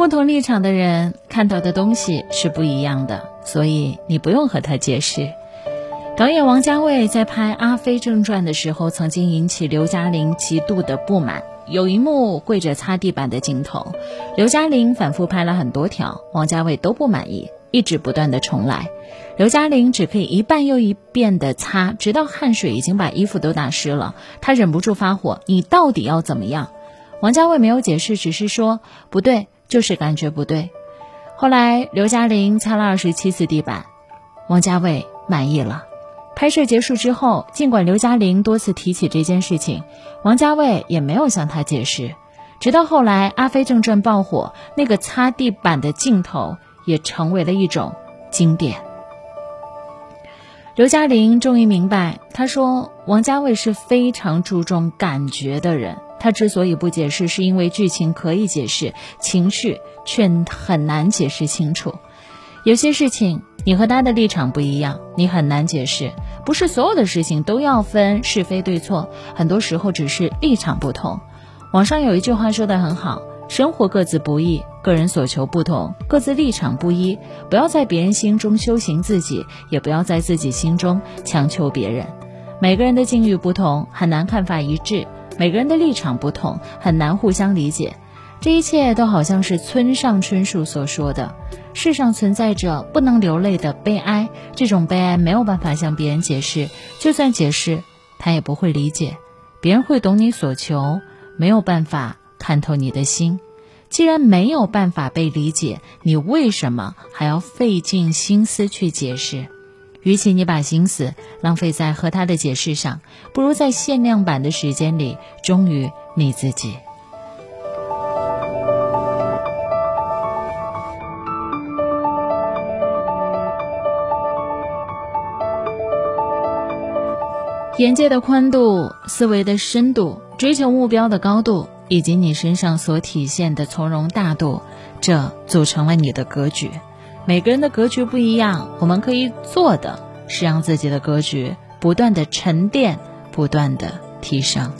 不同立场的人看到的东西是不一样的，所以你不用和他解释。导演王家卫在拍《阿飞正传》的时候，曾经引起刘嘉玲极度的不满。有一幕跪着擦地板的镜头，刘嘉玲反复拍了很多条，王家卫都不满意，一直不断的重来。刘嘉玲只可以一遍又一遍的擦，直到汗水已经把衣服都打湿了，她忍不住发火：“你到底要怎么样？”王家卫没有解释，只是说：“不对，就是感觉不对。”后来刘嘉玲擦了二十七次地板，王家卫满意了。拍摄结束之后，尽管刘嘉玲多次提起这件事情，王家卫也没有向她解释。直到后来《阿飞正传》爆火，那个擦地板的镜头也成为了一种经典。刘嘉玲终于明白，她说王家卫是非常注重感觉的人。他之所以不解释，是因为剧情可以解释，情绪却很难解释清楚。有些事情。你和他的立场不一样，你很难解释。不是所有的事情都要分是非对错，很多时候只是立场不同。网上有一句话说的很好：生活各自不易，个人所求不同，各自立场不一。不要在别人心中修行自己，也不要在自己心中强求别人。每个人的境遇不同，很难看法一致；每个人的立场不同，很难互相理解。这一切都好像是村上春树所说的。世上存在着不能流泪的悲哀，这种悲哀没有办法向别人解释，就算解释，他也不会理解。别人会懂你所求，没有办法看透你的心。既然没有办法被理解，你为什么还要费尽心思去解释？与其你把心思浪费在和他的解释上，不如在限量版的时间里忠于你自己。眼界的宽度、思维的深度、追求目标的高度，以及你身上所体现的从容大度，这组成了你的格局。每个人的格局不一样，我们可以做的是让自己的格局不断的沉淀，不断的提升。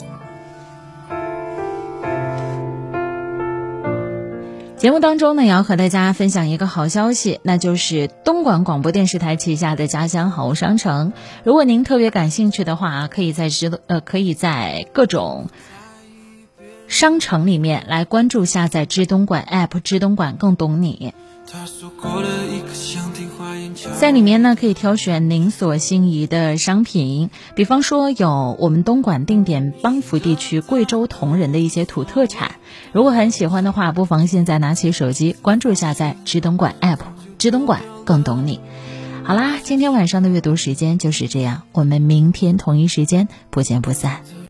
节目当中呢，也要和大家分享一个好消息，那就是东莞广播电视台旗下的家乡好物商城。如果您特别感兴趣的话，可以在知呃，可以在各种商城里面来关注下载“知东莞 ”app，“ 知东莞更懂你”。在里面呢，可以挑选您所心仪的商品，比方说有我们东莞定点邦福地区贵州铜仁的一些土特产。如果很喜欢的话，不妨现在拿起手机关注下载“知东莞 ”app，“ 知东莞更懂你”。好啦，今天晚上的阅读时间就是这样，我们明天同一时间不见不散。